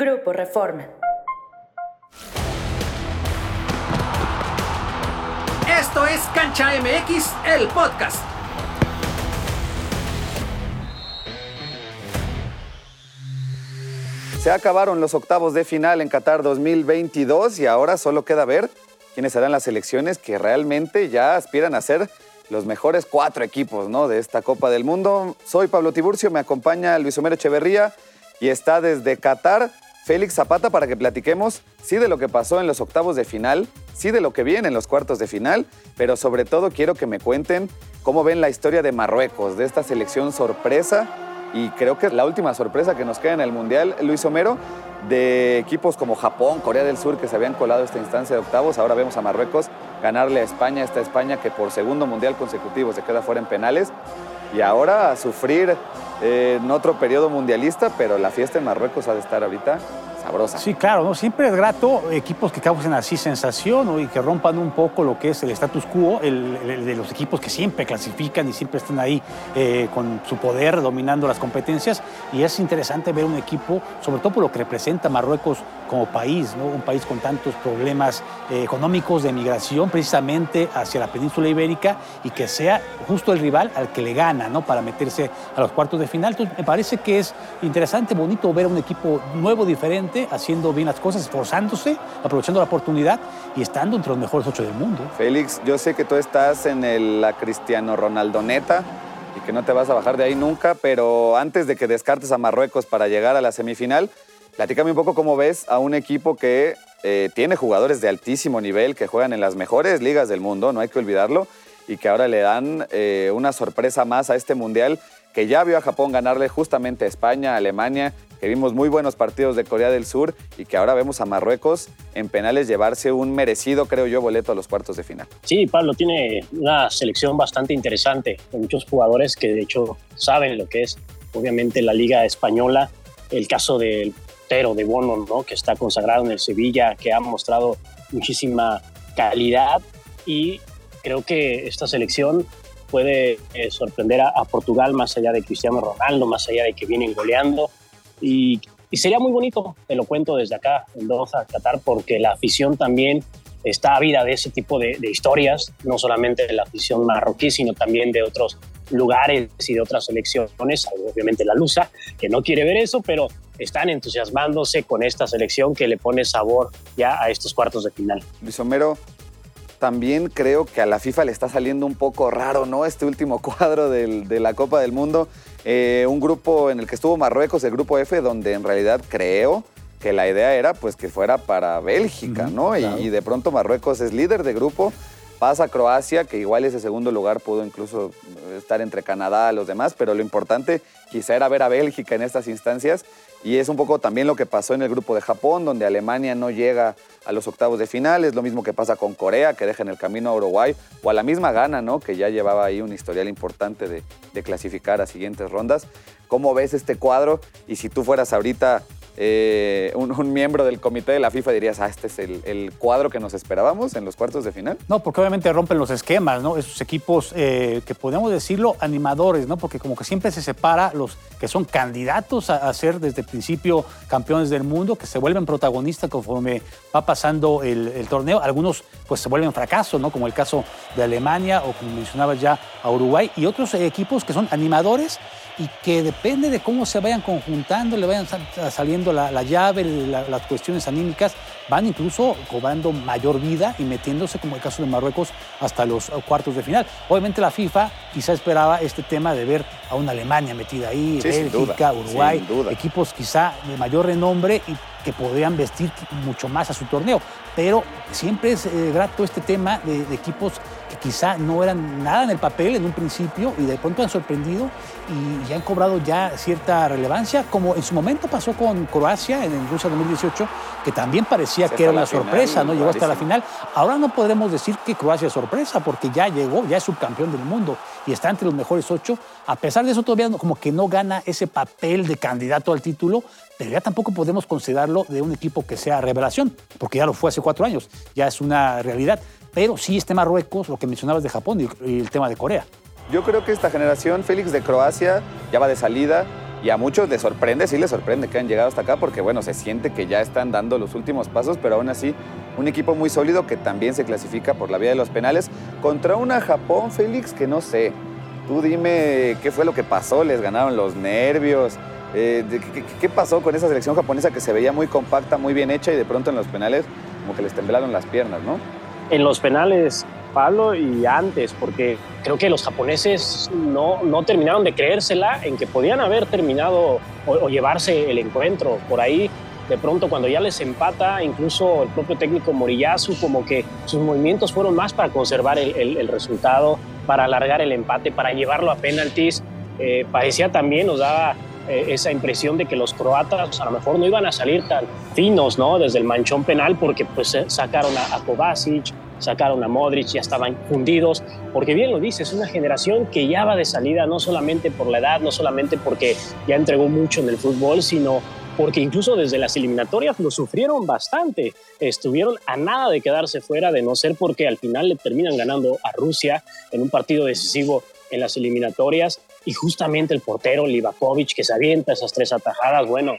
Grupo Reforma. Esto es Cancha MX, el podcast. Se acabaron los octavos de final en Qatar 2022 y ahora solo queda ver quiénes serán las selecciones que realmente ya aspiran a ser los mejores cuatro equipos ¿no? de esta Copa del Mundo. Soy Pablo Tiburcio, me acompaña Luis Homero Echeverría y está desde Qatar Félix Zapata para que platiquemos sí de lo que pasó en los octavos de final, sí de lo que viene en los cuartos de final, pero sobre todo quiero que me cuenten cómo ven la historia de Marruecos, de esta selección sorpresa y creo que la última sorpresa que nos queda en el Mundial, Luis Homero, de equipos como Japón, Corea del Sur que se habían colado esta instancia de octavos, ahora vemos a Marruecos ganarle a España, esta España que por segundo Mundial consecutivo se queda fuera en penales y ahora a sufrir en otro periodo mundialista, pero la fiesta en Marruecos ha de estar ahorita Sí, claro, ¿no? siempre es grato equipos que causen así sensación y que rompan un poco lo que es el status quo el, de los equipos que siempre clasifican y siempre están ahí eh, con su poder dominando las competencias. Y es interesante ver un equipo, sobre todo por lo que representa Marruecos como país, ¿no? un país con tantos problemas eh, económicos de migración precisamente hacia la península ibérica y que sea justo el rival al que le gana ¿no? para meterse a los cuartos de final. Entonces, me parece que es interesante, bonito ver un equipo nuevo, diferente haciendo bien las cosas, esforzándose, aprovechando la oportunidad y estando entre los mejores ocho del mundo. Félix, yo sé que tú estás en la Cristiano Ronaldoneta y que no te vas a bajar de ahí nunca, pero antes de que descartes a Marruecos para llegar a la semifinal, platícame un poco cómo ves a un equipo que eh, tiene jugadores de altísimo nivel, que juegan en las mejores ligas del mundo, no hay que olvidarlo, y que ahora le dan eh, una sorpresa más a este mundial que ya vio a Japón ganarle justamente a España, a Alemania que vimos muy buenos partidos de Corea del Sur y que ahora vemos a Marruecos en penales llevarse un merecido, creo yo, boleto a los cuartos de final. Sí, Pablo tiene una selección bastante interesante, con muchos jugadores que de hecho saben lo que es, obviamente, la Liga Española. El caso del Tero de Bono, ¿no? que está consagrado en el Sevilla, que ha mostrado muchísima calidad y creo que esta selección puede eh, sorprender a, Portugal más allá de Cristiano Ronaldo, más allá de que vienen goleando. Y, sería muy bonito, te lo cuento desde acá, en Doha, Qatar, porque la afición también está ávida de ese tipo de, historias, no solamente de la afición marroquí, sino también de otros lugares y de otras selecciones, obviamente la Lusa, que no quiere ver eso, pero están entusiasmándose con esta selección que le pone sabor ya a estos cuartos de final. Luis Homero, también creo que a la FIFA le está saliendo un poco raro, ¿no? Este último cuadro de la Copa del Mundo. Eh, un grupo en el que estuvo Marruecos, el grupo F, donde en realidad creo que la idea era pues que fuera para Bélgica, ¿no? y, de pronto Marruecos es líder de grupo, pasa a Croacia, que igual ese segundo lugar pudo incluso estar entre Canadá y los demás, pero lo importante quizá era ver a Bélgica en estas instancias y es un poco también lo que pasó en el grupo de Japón, donde Alemania no llega a los octavos de final. Es lo mismo que pasa con Corea, que deja en el camino a Uruguay, o a la misma Ghana, ¿no? que ya llevaba ahí un historial importante de, de clasificar a siguientes rondas. ¿Cómo ves este cuadro? Y si tú fueras ahorita eh, un, miembro del comité de la FIFA dirías, ah, este es el, cuadro que nos esperábamos en los cuartos de final? No, porque obviamente rompen los esquemas, ¿no? Esos equipos eh, que podemos decirlo animadores, ¿no? Porque como que siempre se separa los que son candidatos a, ser desde el principio campeones del mundo, que se vuelven protagonistas conforme va pasando el, torneo. Algunos pues se vuelven fracasos, ¿no? Como el caso de Alemania o como mencionabas ya a Uruguay y otros equipos que son animadores y que depende de cómo se vayan conjuntando, le vayan saliendo la, llave, las cuestiones anímicas, van incluso cobrando mayor vida y metiéndose, como el caso de Marruecos, hasta los cuartos de final. Obviamente la FIFA quizá esperaba este tema de ver a una Alemania metida ahí, Bélgica, Uruguay, equipos quizá de mayor renombre y que podrían vestir mucho más a su torneo. Pero siempre es eh, grato este tema de, equipos que quizá no eran nada en el papel en un principio y de pronto han sorprendido y, han cobrado ya cierta relevancia, como en su momento pasó con Croacia en Rusia 2018, que también parecía que era una sorpresa, ¿no? Llegó hasta la final. Ahora no podremos decir que Croacia es sorpresa, porque ya llegó, ya es subcampeón del mundo y está entre los mejores ocho. A pesar de eso, todavía como que no gana ese papel de candidato al título, pero ya tampoco podemos considerarlo de un equipo que sea revelación, porque ya lo fue hace cuatro años, ya es una realidad. Pero sí este Marruecos, lo que mencionabas de Japón y el tema de Corea. Yo creo que esta generación, Félix de Croacia, ya va de salida. y a muchos les sorprende, sí les sorprende que han llegado hasta acá porque bueno, se siente que ya están dando los últimos pasos, pero aún así un equipo muy sólido que también se clasifica por la vía de los penales contra una Japón, Félix, que no sé. Tú dime qué fue lo que pasó, les ganaron los nervios. Eh, ¿qué, pasó con esa selección japonesa que se veía muy compacta, muy bien hecha y de pronto en los penales como que les temblaron las piernas, ¿no? En los penales Pablo y antes, porque creo que los japoneses no, no terminaron de creérsela en que podían haber terminado o, llevarse el encuentro. Por ahí, de pronto, cuando ya les empata, incluso el propio técnico Moriyasu, como que sus movimientos fueron más para conservar el, el, resultado, para alargar el empate, para llevarlo a penaltis. Eh, parecía también, nos daba eh, esa impresión de que los croatas a lo mejor no iban a salir tan finos, ¿no? Desde el manchón penal, porque pues sacaron a, a Kovacic, sacaron a Modric, ya estaban fundidos, porque bien lo dice, es una generación que ya va de salida no solamente por la edad, no solamente porque ya entregó mucho en el fútbol, sino porque incluso desde las eliminatorias lo sufrieron bastante. Estuvieron a nada de quedarse fuera, de no ser porque al final le terminan ganando a Rusia en un partido decisivo en las eliminatorias y justamente el portero Livakovic que se avienta esas tres atajadas, bueno,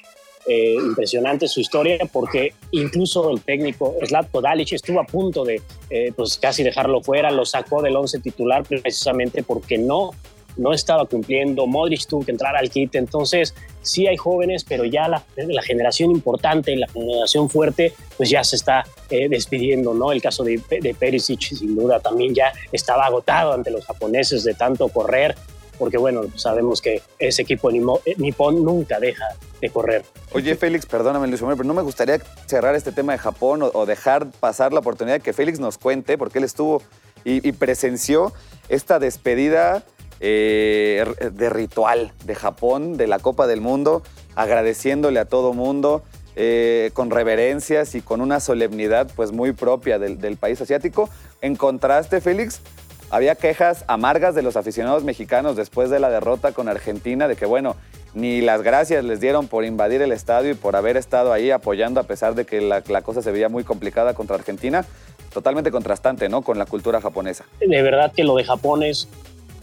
eh, impresionante su historia porque incluso el técnico Zlatko Dalic estuvo a punto de eh, pues casi dejarlo fuera, lo sacó del once titular precisamente porque no no estaba cumpliendo, Modric tuvo que entrar al kit, entonces sí hay jóvenes, pero ya la, la generación importante, la generación fuerte, pues ya se está eh, despidiendo, ¿no? El caso de, de Perisic, sin duda, también ya estaba agotado ante los japoneses de tanto correr, porque bueno, sabemos que ese equipo eh, nipón nunca deja de correr. Oye, Félix, perdóname, Luis pero no me gustaría cerrar este tema de Japón o, dejar pasar la oportunidad de que Félix nos cuente, porque él estuvo y, presenció esta despedida eh, de ritual de Japón, de la Copa del Mundo, agradeciéndole a todo mundo. Eh, con reverencias y con una solemnidad pues muy propia del, del país asiático. En contraste, Félix, había quejas amargas de los aficionados mexicanos después de la derrota con Argentina, de que bueno, ni las gracias les dieron por invadir el estadio y por haber estado ahí apoyando a pesar de que la, cosa se veía muy complicada contra Argentina. Totalmente contrastante, ¿no? Con la cultura japonesa. De verdad que lo de Japón es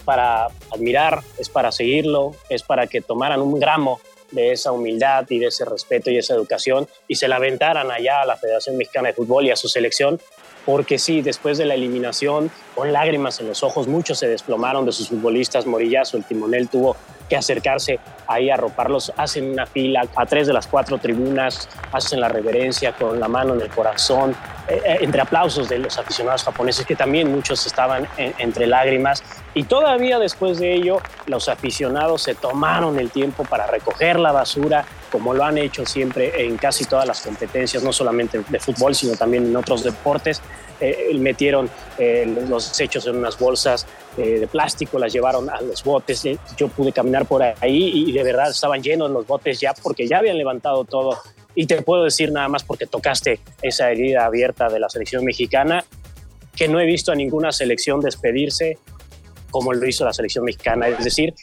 para admirar, es para seguirlo, es para que tomaran un gramo de esa humildad y de ese respeto y esa educación y se la aventaran allá a la Federación Mexicana de Fútbol y a su selección porque sí, después de la eliminación, con lágrimas en los ojos, muchos se desplomaron de sus futbolistas. Morillazo, el timonel, tuvo que acercarse ahí a arroparlos. Hacen una fila a tres de las cuatro tribunas, hacen la reverencia con la mano en el corazón, eh, eh, entre aplausos de los aficionados japoneses, que también muchos estaban entre lágrimas. Y todavía después de ello, los aficionados se tomaron el tiempo para recoger la basura, como lo han hecho siempre en casi todas las competencias, no solamente de fútbol, sino también en otros deportes. Eh, metieron eh, los desechos en unas bolsas eh, de plástico, las llevaron a los botes. Yo pude caminar por ahí y de verdad estaban llenos los botes ya porque ya habían levantado todo. Y te puedo decir nada más porque tocaste esa herida abierta de la selección mexicana, que no he visto a ninguna selección despedirse como lo hizo la selección mexicana. Es decir,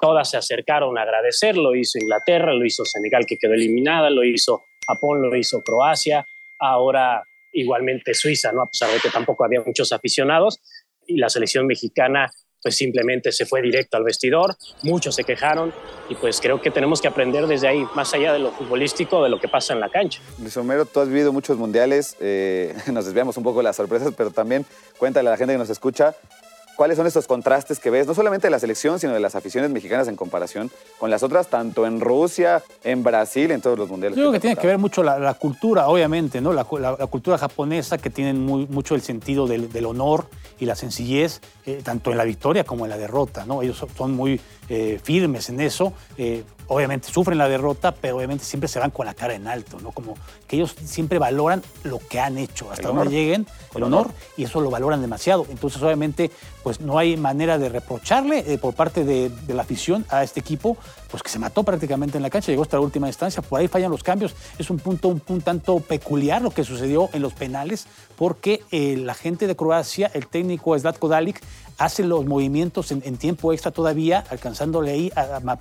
todas se acercaron a agradecer, lo hizo Inglaterra, lo hizo Senegal que quedó eliminada, lo hizo Japón, lo hizo Croacia, ahora igualmente Suiza, ¿no? a pesar de que tampoco había muchos aficionados, y la selección mexicana pues simplemente se fue directo al vestidor, muchos se quejaron y pues creo que tenemos que aprender desde ahí, más allá de lo futbolístico, de lo que pasa en la cancha. Luis Homero, tú has vivido muchos mundiales, eh, nos desviamos un poco de las sorpresas, pero también cuéntale a la gente que nos escucha ¿Cuáles son estos contrastes que ves, no solamente de la selección, sino de las aficiones mexicanas en comparación con las otras, tanto en Rusia, en Brasil, en todos los mundiales? Yo creo que, tiene que ver mucho la, cultura, obviamente, ¿no? La, cultura japonesa que tiene mucho el sentido del, honor y la sencillez, eh, tanto en la victoria como en la derrota, ¿no? Ellos son muy eh, firmes en eso. Eh, obviamente sufren la derrota, pero obviamente siempre se van con la cara en alto, ¿no? Como que ellos siempre valoran lo que han hecho, hasta donde lleguen, el honor, y eso lo valoran demasiado. Entonces, obviamente, pues no hay manera de reprocharle eh, por parte de, la afición a este equipo, pues que se mató prácticamente en la cancha, llegó hasta la última instancia, por ahí fallan los cambios. Es un punto un, tanto peculiar lo que sucedió en los penales, porque la gente de Croacia, el técnico Zlatko Dalic, hace los movimientos en, tiempo extra todavía, alcanzándole ahí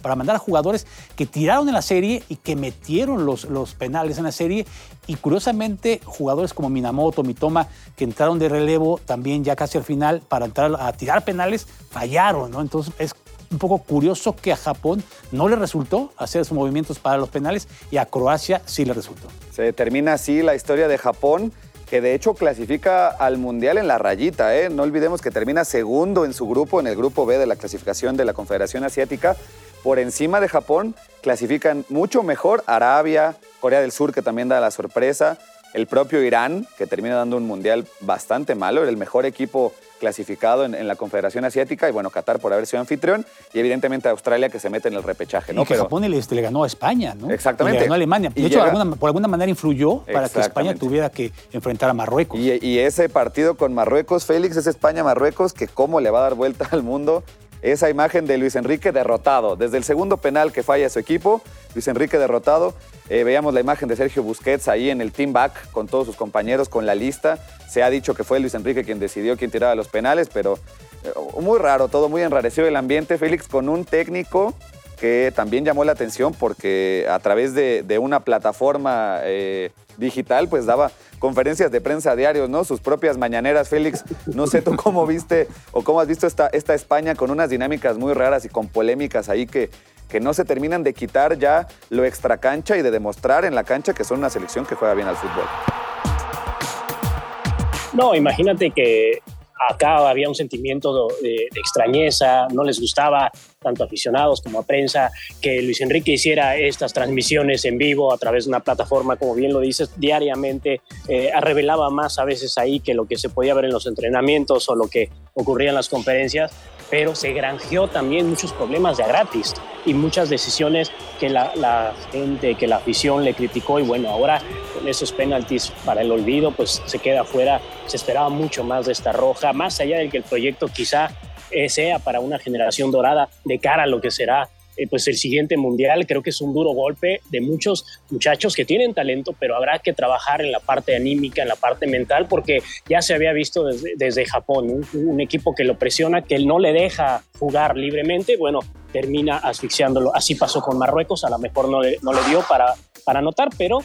para mandar a jugadores que tiraron en la serie y que metieron los, los penales en la serie. Y curiosamente, jugadores como Minamoto, Mitoma, que entraron de relevo también ya casi al final para entrar a tirar penales, fallaron, ¿no? Entonces es un poco curioso que a Japón no le resultó hacer sus movimientos para los penales y a Croacia sí le resultó. Se termina así la historia de Japón que de hecho clasifica al Mundial en la rayita. ¿eh? No olvidemos que termina segundo en su grupo, en el grupo B de la clasificación de la Confederación Asiática. Por encima de Japón clasifican mucho mejor Arabia, Corea del Sur, que también da la sorpresa, el propio Irán, que termina dando un Mundial bastante malo, era el mejor equipo clasificado en, la Confederación Asiática, y bueno, Qatar por haber sido anfitrión, y evidentemente Australia que se mete en el repechaje. ¿no? Y que Japón le, le, ganó a España, ¿no? Exactamente. le ganó a Alemania. De hecho, por alguna manera influyó para que España tuviera que enfrentar a Marruecos. Y, y ese partido con Marruecos, Félix, es España-Marruecos, que cómo le va a dar vuelta al mundo esa imagen de Luis Enrique derrotado. Desde el segundo penal que falla su equipo, Luis Enrique derrotado. Eh, veíamos la imagen de Sergio Busquets ahí en el team back con todos sus compañeros, con la lista. Se ha dicho que fue Luis Enrique quien decidió quién tiraba los penales, pero eh, muy raro, todo muy enrarecido el ambiente, Félix, con un técnico que también llamó la atención porque a través de, una plataforma eh, digital, pues daba conferencias de prensa diarios, ¿no? Sus propias mañaneras, Félix. No sé tú cómo viste o cómo has visto esta, España con unas dinámicas muy raras y con polémicas ahí que, que no se terminan de quitar ya lo extracancha y de demostrar en la cancha que son una selección que juega bien al fútbol. No, imagínate que acá había un sentimiento de, extrañeza, no les gustaba tanto aficionados como a prensa que Luis Enrique hiciera estas transmisiones en vivo a través de una plataforma, como bien lo dices, diariamente, eh, revelaba más a veces ahí que lo que se podía ver en los entrenamientos o lo que ocurría en las conferencias pero se granjeó también muchos problemas de gratis y muchas decisiones que la, gente, que la afición le criticó y bueno, ahora con esos penaltis para el olvido, pues se queda fuera, se esperaba mucho más de esta roja, más allá de que el proyecto quizá eh, sea para una generación dorada de cara a lo que será eh, pues el siguiente mundial. Creo que es un duro golpe de muchos muchachos que tienen talento, pero habrá que trabajar en la parte anímica, en la parte mental, porque ya se había visto desde, Japón, un, equipo que lo presiona, que no le deja jugar libremente, bueno, termina asfixiándolo. Así pasó con Marruecos, a lo mejor no le, no le dio para, para anotar, pero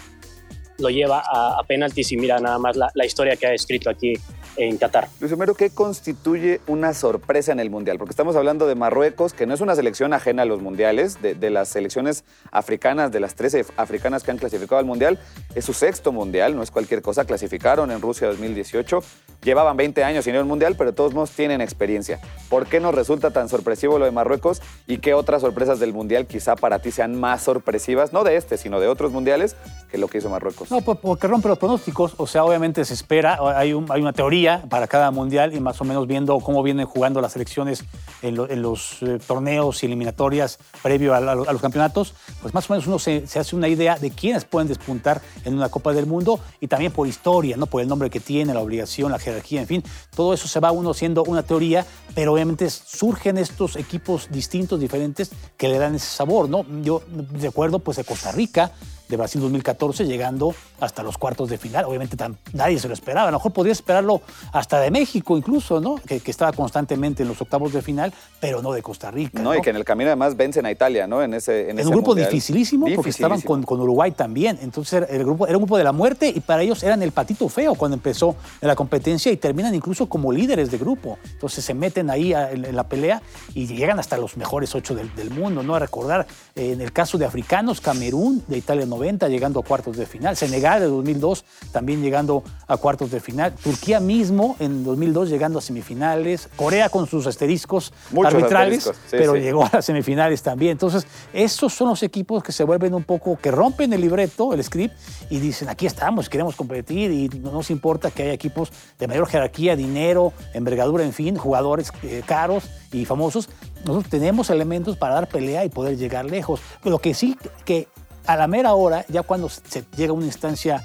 lo lleva a, a penaltis y mira nada más la, la historia que ha escrito aquí en Qatar. Luis Homero, ¿qué constituye una sorpresa en el Mundial? Porque estamos hablando de Marruecos, que no es una selección ajena a los mundiales, de, las selecciones africanas, de las 13 africanas que han clasificado al Mundial, es su sexto Mundial, no es cualquier cosa, clasificaron en Rusia 2018, llevaban 20 años sin ir al Mundial, pero de todos modos tienen experiencia. ¿Por qué nos resulta tan sorpresivo lo de Marruecos y qué otras sorpresas del Mundial quizá para ti sean más sorpresivas, no de este, sino de otros mundiales, que lo que hizo Marruecos? No, porque rompe los pronósticos, o sea, obviamente se espera, hay, hay una teoría para cada mundial y más o menos viendo cómo vienen jugando las selecciones en, los eh, torneos y eliminatorias previo a, los campeonatos, pues más o menos uno se, hace una idea de quiénes pueden despuntar en una Copa del Mundo y también por historia, ¿no? por el nombre que tiene, la obligación, la jerarquía, en fin, todo eso se va uno siendo una teoría, pero obviamente surgen estos equipos distintos, diferentes, que le dan ese sabor. ¿no? Yo recuerdo pues de Costa Rica, de Brasil 2014, llegando hasta los cuartos de final. Obviamente nadie se lo esperaba. A lo mejor podría esperarlo hasta de México incluso, ¿no? Que, estaba constantemente en los octavos de final, pero no de Costa Rica. No, y que en el camino además vencen a Italia, ¿no? En ese En, un grupo dificilísimo, porque estaban con, con, Uruguay también. Entonces el grupo era un grupo de la muerte y para ellos eran el patito feo cuando empezó la competencia y terminan incluso como líderes de grupo. Entonces se meten ahí en, la pelea y llegan hasta los mejores ocho del, mundo, ¿no? A recordar, eh, en el caso de africanos, Camerún, de Italia 90, llegando a cuartos de final. Senegal de 2002 también llegando a cuartos de final. Turquía mismo en 2002 llegando a semifinales. Corea con sus asteriscos arbitrales, pero llegó a las semifinales también. Entonces, esos son los equipos que se vuelven un poco, que rompen el libreto, el script, y dicen, aquí estamos, queremos competir y no nos importa que haya equipos de mayor jerarquía, dinero, envergadura, en fin, jugadores eh, caros y famosos. Nosotros tenemos elementos para dar pelea y poder llegar lejos. Lo que sí que a la mera hora, ya cuando se llega a una instancia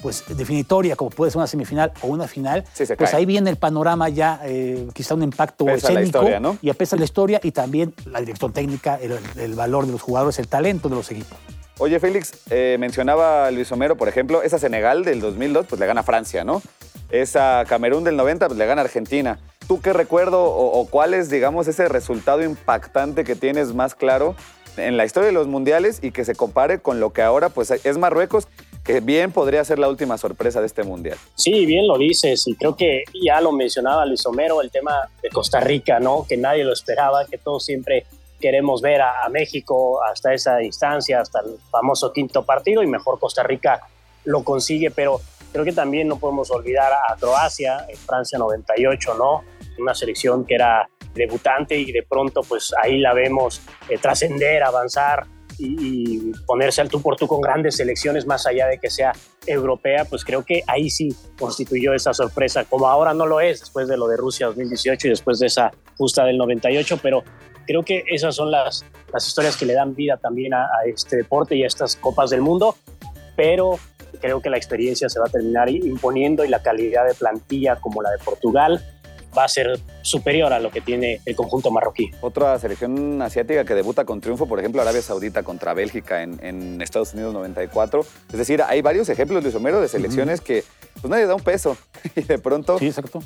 pues definitoria, como puede ser una semifinal o una final, pues ahí viene el panorama ya, eh, quizá un impacto pesa escénico, y apesa la historia y también la dirección técnica, el, valor de los jugadores, el talento de los equipos. Oye, Félix, eh, mencionaba Luis Homero, por ejemplo, esa Senegal del 2002, pues le gana Francia, ¿no? Esa Camerún del 90, pues le gana Argentina. ¿Tú qué recuerdo o, o cuál es, digamos, ese resultado impactante que tienes más claro en la historia de los mundiales y que se compare con lo que ahora pues es Marruecos, que bien podría ser la última sorpresa de este mundial. Sí, bien lo dices y creo que ya lo mencionaba Luis Homero, el tema de Costa Rica, ¿no? Que nadie lo esperaba, que todos siempre queremos ver a, México hasta esa instancia, hasta el famoso quinto partido y mejor Costa Rica lo consigue, pero creo que también no podemos olvidar a Croacia en Francia 98, ¿no? Una selección que era debutante y de pronto pues ahí la vemos eh, trascender, avanzar y, ponerse al tú por tú con grandes selecciones más allá de que sea europea, pues creo que ahí sí constituyó esa sorpresa, como ahora no lo es después de lo de Rusia 2018 y después de esa justa del 98, pero creo que esas son las, las historias que le dan vida también a, a este deporte y a estas copas del mundo, pero creo que la experiencia se va a terminar imponiendo y la calidad de plantilla como la de Portugal va a ser superior a lo que tiene el conjunto marroquí. Otra selección asiática que debuta con triunfo, por ejemplo, Arabia Saudita contra Bélgica en, Estados Unidos 94. Es decir, hay varios ejemplos, Luis Homero, de selecciones que pues nadie da un peso y de pronto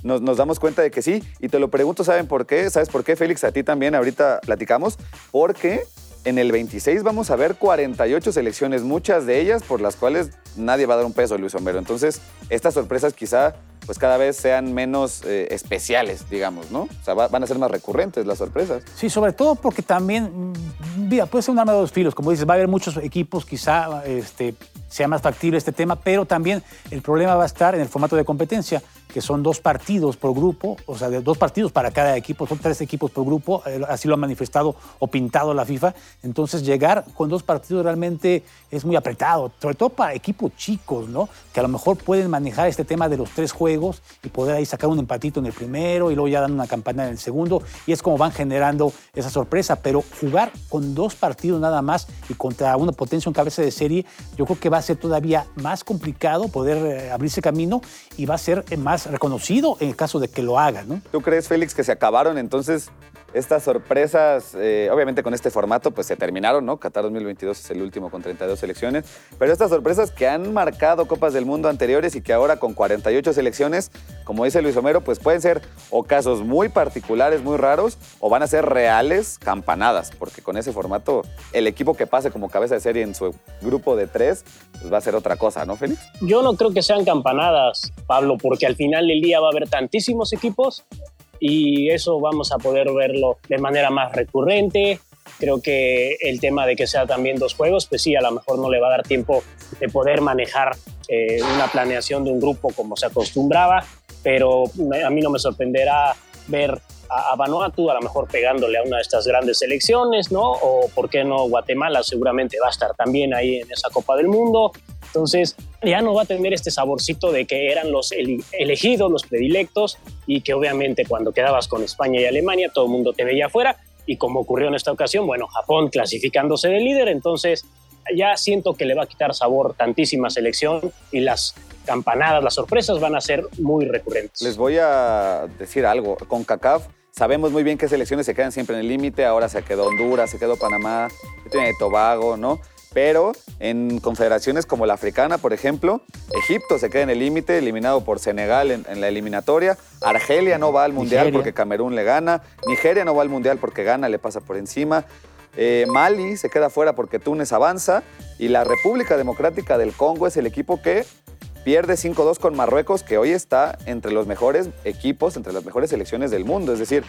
nos, nos, damos cuenta de que sí. Y te lo pregunto, ¿saben por qué? ¿Sabes por qué, Félix? A ti también ahorita platicamos. Porque en el 26 vamos a ver 48 selecciones, muchas de ellas por las cuales nadie va a dar un peso, Luis Homero. Entonces, estas sorpresas quizá pues cada vez sean menos eh, especiales, digamos, ¿no? O sea, van a ser más recurrentes las sorpresas. Sí, sobre todo porque también, mm, mira, puede ser un arma de dos filos, como dices, va a haber muchos equipos, quizá este, sea más factible este tema, pero también el problema va a estar en el formato de competencia que son dos partidos por grupo, o sea, dos partidos para cada equipo, son tres equipos por grupo, eh, así lo ha manifestado o pintado la FIFA. Entonces, llegar con dos partidos realmente es muy apretado, sobre todo para equipos chicos, ¿no? Que a lo mejor pueden manejar este tema de los tres juegos y poder ahí sacar un empatito en el primero y luego ya dan una campana en el segundo, y es como van generando esa sorpresa. Pero jugar con dos partidos nada más y contra una potencia en cabeza de serie, yo creo que va a ser todavía más complicado poder eh, abrirse camino y va a ser más reconocido en el caso de que lo haga, ¿no? ¿Tú crees, Félix, que se acabaron entonces estas sorpresas, eh, obviamente con este formato, pues se terminaron, ¿no? Qatar 2022 es el último con 32 selecciones, pero estas sorpresas que han marcado Copas del Mundo anteriores y que ahora con 48 selecciones, como dice Luis Homero, pues pueden ser o casos muy particulares, muy raros, o van a ser reales campanadas, porque con ese formato el equipo que pase como cabeza de serie en su grupo de tres, pues va a ser otra cosa, ¿no, Félix? Yo no creo que sean campanadas, Pablo, porque al final del día va a haber tantísimos equipos y eso vamos a poder verlo de manera más recurrente. Creo que el tema de que sea también dos juegos, pues sí, a lo mejor no le va a dar tiempo de poder manejar eh, una planeación de un grupo como se acostumbraba, pero a mí no me sorprenderá ver a, Vanuatu a lo mejor pegándole a una de estas grandes selecciones, ¿no? O por qué no Guatemala seguramente va a estar también ahí en esa Copa del Mundo. Entonces, ya no va a tener este saborcito de que eran los elegidos, los predilectos, y que obviamente cuando quedabas con España y Alemania, todo el mundo te veía afuera, y como ocurrió en esta ocasión, bueno, Japón clasificándose de líder, entonces ya siento que le va a quitar sabor tantísima selección y las campanadas, las sorpresas van a ser muy recurrentes. Les voy a decir algo, con CACAF sabemos muy bien que selecciones se quedan siempre en el límite, ahora se quedó Honduras, se quedó Panamá, se tiene Tobago, ¿no? Pero en confederaciones como la africana, por ejemplo, Egipto se queda en el límite, eliminado por Senegal en, la eliminatoria, Argelia no va al Mundial porque Camerún le gana, Nigeria no va al Mundial porque gana, le pasa por encima, eh, Mali se queda fuera porque Túnez avanza. Y la República Democrática del Congo es el equipo que pierde 5-2 con Marruecos, que hoy está entre los mejores equipos, entre las mejores selecciones del mundo. Es decir,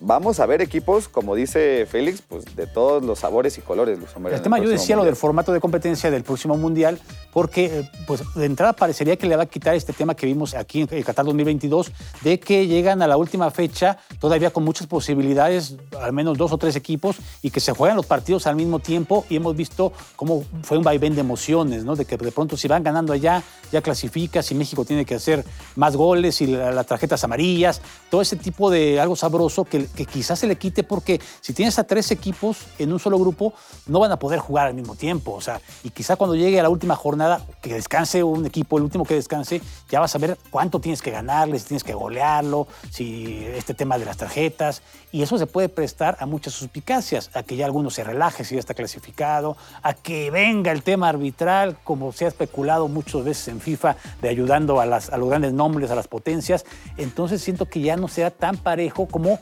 vamos a ver equipos, como dice Félix, pues de todos los sabores y colores. el tema, yo decía lo del formato de competencia del próximo Mundial, porque eh, pues de entrada parecería que le va a quitar este tema que vimos aquí en el Qatar 2022, de que llegan a la última fecha todavía con muchas posibilidades, al menos dos o tres equipos, y que se juegan los partidos al mismo tiempo, y hemos visto cómo fue un vaivén de emociones, ¿no? De que de pronto si van ganando allá, ya clasifica, si México tiene que hacer más goles y las tarjetas amarillas, todo ese tipo de algo sabroso que que quizás se le quite porque si tienes a tres equipos en un solo grupo, no van a poder jugar al mismo tiempo. O sea, y quizá cuando llegue a la última jornada, que descanse un equipo, el último que descanse, ya vas a ver cuánto tienes que ganarle, si tienes que golearlo, si este tema de las tarjetas. Y eso se puede prestar a muchas suspicacias, a que ya alguno se relaje si ya está clasificado, a que venga el tema arbitral, como se ha especulado muchas veces en FIFA, de ayudando a, las, a los grandes nombres, a las potencias. Entonces siento que ya no será tan parejo como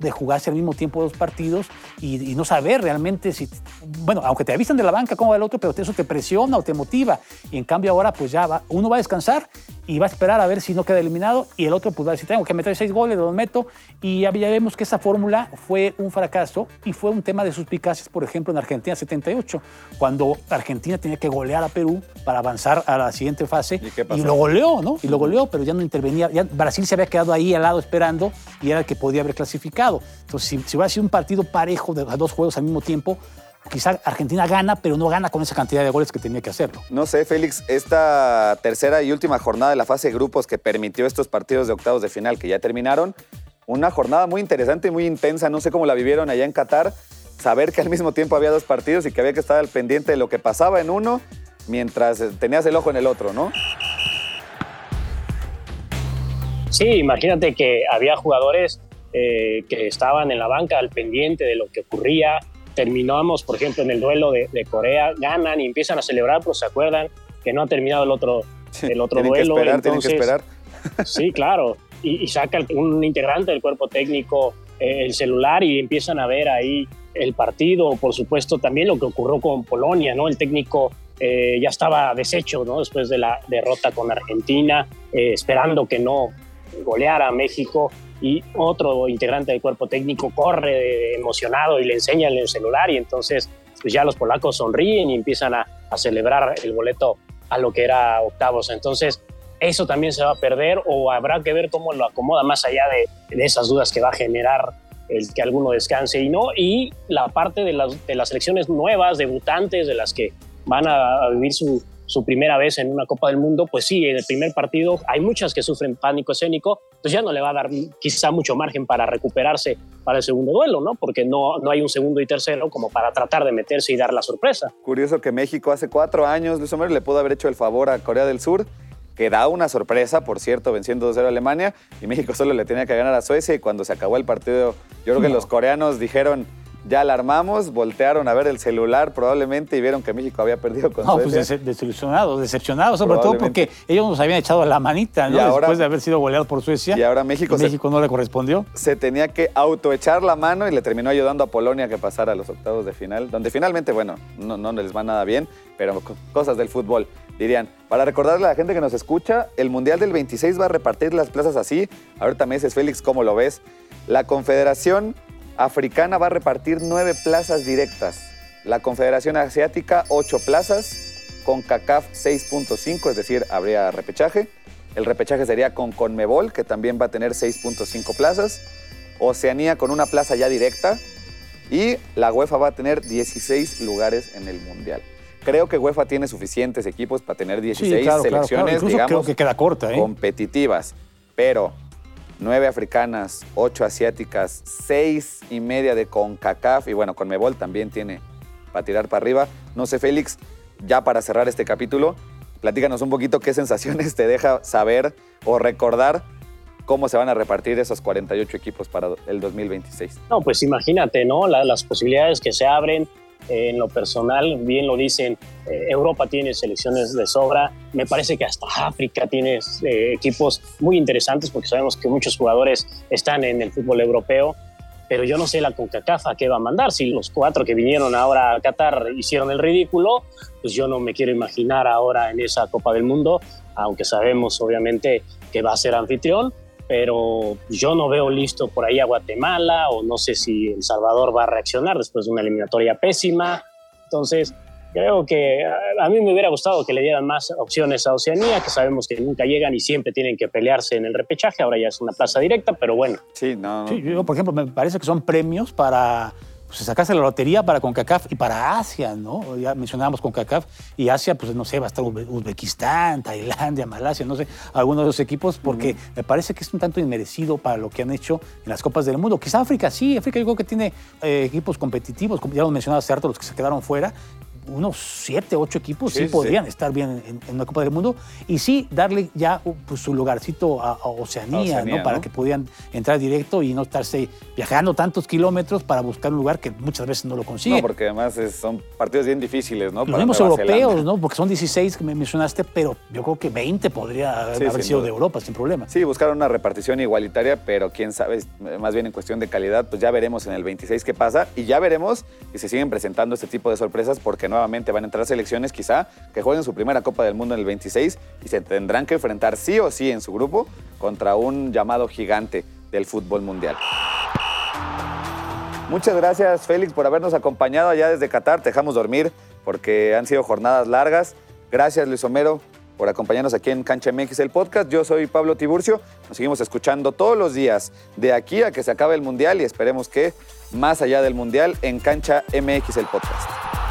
de jugarse al mismo tiempo dos partidos y, no saber realmente si, bueno, aunque te avisan de la banca cómo va el otro, pero eso te presiona o te motiva. Y en cambio ahora pues ya va, uno va a descansar y va a esperar a ver si no queda eliminado. Y el otro pues va a decir, tengo que meter seis goles, los meto y ya, vemos que esa fórmula fue un fracaso y fue un tema de suspicacias, por ejemplo, en Argentina 78, cuando Argentina tenía que golear a Perú para avanzar a la siguiente fase. Y, lo goleó, ¿no? Y lo goleó, pero ya no intervenía, ya Brasil se había quedado ahí al lado esperando y era el que podía haber clasificado. Entonces, si, si hubiera sido un partido parejo de dos juegos al mismo tiempo, quizá Argentina gana, pero no gana con esa cantidad de goles que tenía que hacerlo. No sé, Félix, esta tercera y última jornada de la fase de grupos que permitió estos partidos de octavos de final que ya terminaron, una jornada muy interesante y muy intensa, no sé cómo la vivieron allá en Qatar, saber que al mismo tiempo había dos partidos y que había que estar al pendiente de lo que pasaba en uno mientras tenías el ojo en el otro, ¿no? Sí, imagínate que había jugadores eh, que estaban en la banca al pendiente de lo que ocurría, terminamos, por ejemplo, en el duelo de, Corea, ganan y empiezan a celebrar, pero se acuerdan que no ha terminado el otro, el otro duelo. Que esperar, tienen que esperar. Sí, claro. Y, saca un integrante del cuerpo técnico eh, el celular y empiezan a ver ahí el partido. Por supuesto, también lo que ocurrió con Polonia, ¿no? El técnico eh, ya estaba deshecho, ¿no? Después de la derrota con Argentina, eh, esperando que no goleara a México y otro integrante del cuerpo técnico corre emocionado y le enseña en el celular y entonces pues ya los polacos sonríen y empiezan a, celebrar el boleto a lo que era octavos. Entonces eso también se va a perder o habrá que ver cómo lo acomoda más allá de, de esas dudas que va a generar el que alguno descanse y no, y la parte de las, de las elecciones nuevas, debutantes, de las que van a vivir su, su primera vez en una Copa del Mundo, pues sí, en el primer partido hay muchas que sufren pánico escénico, pues ya no le va a dar quizá mucho margen para recuperarse para el segundo duelo, ¿no? Porque no, no hay un segundo y tercero como para tratar de meterse y dar la sorpresa. Curioso que México hace cuatro años, Luis Homero, le pudo haber hecho el favor a Corea del Sur, que da una sorpresa, por cierto, venciendo 2-0 a Alemania, y México solo le tenía que ganar a Suecia, y cuando se acabó el partido, yo creo que los coreanos dijeron ya alarmamos, voltearon a ver el celular probablemente y vieron que México había perdido con No, pues desilusionados, decepcionados, sobre todo porque ellos nos habían echado la manita, ¿no? Después de haber sido goleados por Suecia. Y ahora México, México no le correspondió. Se tenía que autoechar la mano y le terminó ayudando a Polonia que pasara a los octavos de final, donde finalmente, bueno, no, no les va nada bien, pero cosas del fútbol. Dirían, para recordarle a la gente que nos escucha, el Mundial del 26 va a repartir las plazas así. Ahorita me dices, Félix, ¿cómo lo ves? La Confederación Africana va a repartir nueve plazas directas. La Confederación Asiática, ocho plazas. Con CACAF, 6.5, es decir, habría repechaje. El repechaje sería con Conmebol, que también va a tener 6.5 plazas. Oceanía con una plaza ya directa. Y la UEFA va a tener 16 lugares en el Mundial. Creo que UEFA tiene suficientes equipos para tener 16 selecciones, digamos, que queda corta, ¿eh? competitivas. Pero nueve africanas, ocho asiáticas, seis y media de CONCACAF y bueno, CONMEBOL también tiene para tirar para arriba. No sé, Félix, ya para cerrar este capítulo, platícanos un poquito qué sensaciones te deja saber o recordar cómo se van a repartir esos 48 equipos para el 2026. No, pues imagínate, ¿no? las posibilidades que se abren en lo personal, bien lo dicen, eh, Europa tiene selecciones de sobra, me parece que hasta África tiene eh, equipos muy interesantes porque sabemos que muchos jugadores están en el fútbol europeo, pero yo no sé la CONCACAF a qué va a mandar. Si los cuatro que vinieron ahora a Qatar hicieron el ridículo, pues yo no me quiero imaginar ahora en esa Copa del Mundo, aunque sabemos obviamente que va a ser anfitrión, pero yo no veo listo por ahí a Guatemala o no sé si El Salvador va a reaccionar después de una eliminatoria pésima. Entonces, creo que a mí me hubiera gustado que le dieran más opciones a Oceanía, que sabemos que nunca llegan y siempre tienen que pelearse en el repechaje. Ahora ya es una plaza directa, pero bueno. Sí, no. Sí, yo, por ejemplo, me parece que son premios para pues, sacarse la lotería para CONCACAF y para Asia, ¿no? Ya mencionábamos CONCACAF y Asia, pues no sé, va a estar Uzbekistán, Tailandia, Malasia, no sé, algunos de los equipos, porque me parece que es un tanto inmerecido para lo que han hecho en las Copas del Mundo. Quizá África sí, África yo creo que tiene eh, equipos competitivos, como ya lo mencionaba hace los que se quedaron fuera, unos siete, ocho equipos sí, podrían estar bien en, una Copa del Mundo y sí darle ya uh, pues, su lugarcito a, Oceanía, ¿no? para que pudieran entrar directo y no estarse viajando tantos kilómetros para buscar un lugar que muchas veces no lo consiguen. No, porque además son partidos bien difíciles, ¿no? Los mismos europeos, ¿no? Porque son 16 que me mencionaste, pero yo creo que 20 podría haber sido de Europa sin problema. Sí, buscaron una repartición igualitaria, pero quién sabe, más bien en cuestión de calidad, pues ya veremos en el 26 qué pasa y ya veremos si se siguen presentando este tipo de sorpresas porque no nuevamente van a entrar selecciones quizá que jueguen su primera Copa del Mundo en el 26 y se tendrán que enfrentar sí o sí en su grupo contra un llamado gigante del fútbol mundial. Muchas gracias Félix por habernos acompañado allá desde Qatar. Te dejamos dormir porque han sido jornadas largas. Gracias Luis Homero por acompañarnos aquí en Cancha MX el podcast. Yo soy Pablo Tiburcio. Nos seguimos escuchando todos los días de aquí a que se acabe el Mundial y esperemos que más allá del Mundial en Cancha MX el podcast.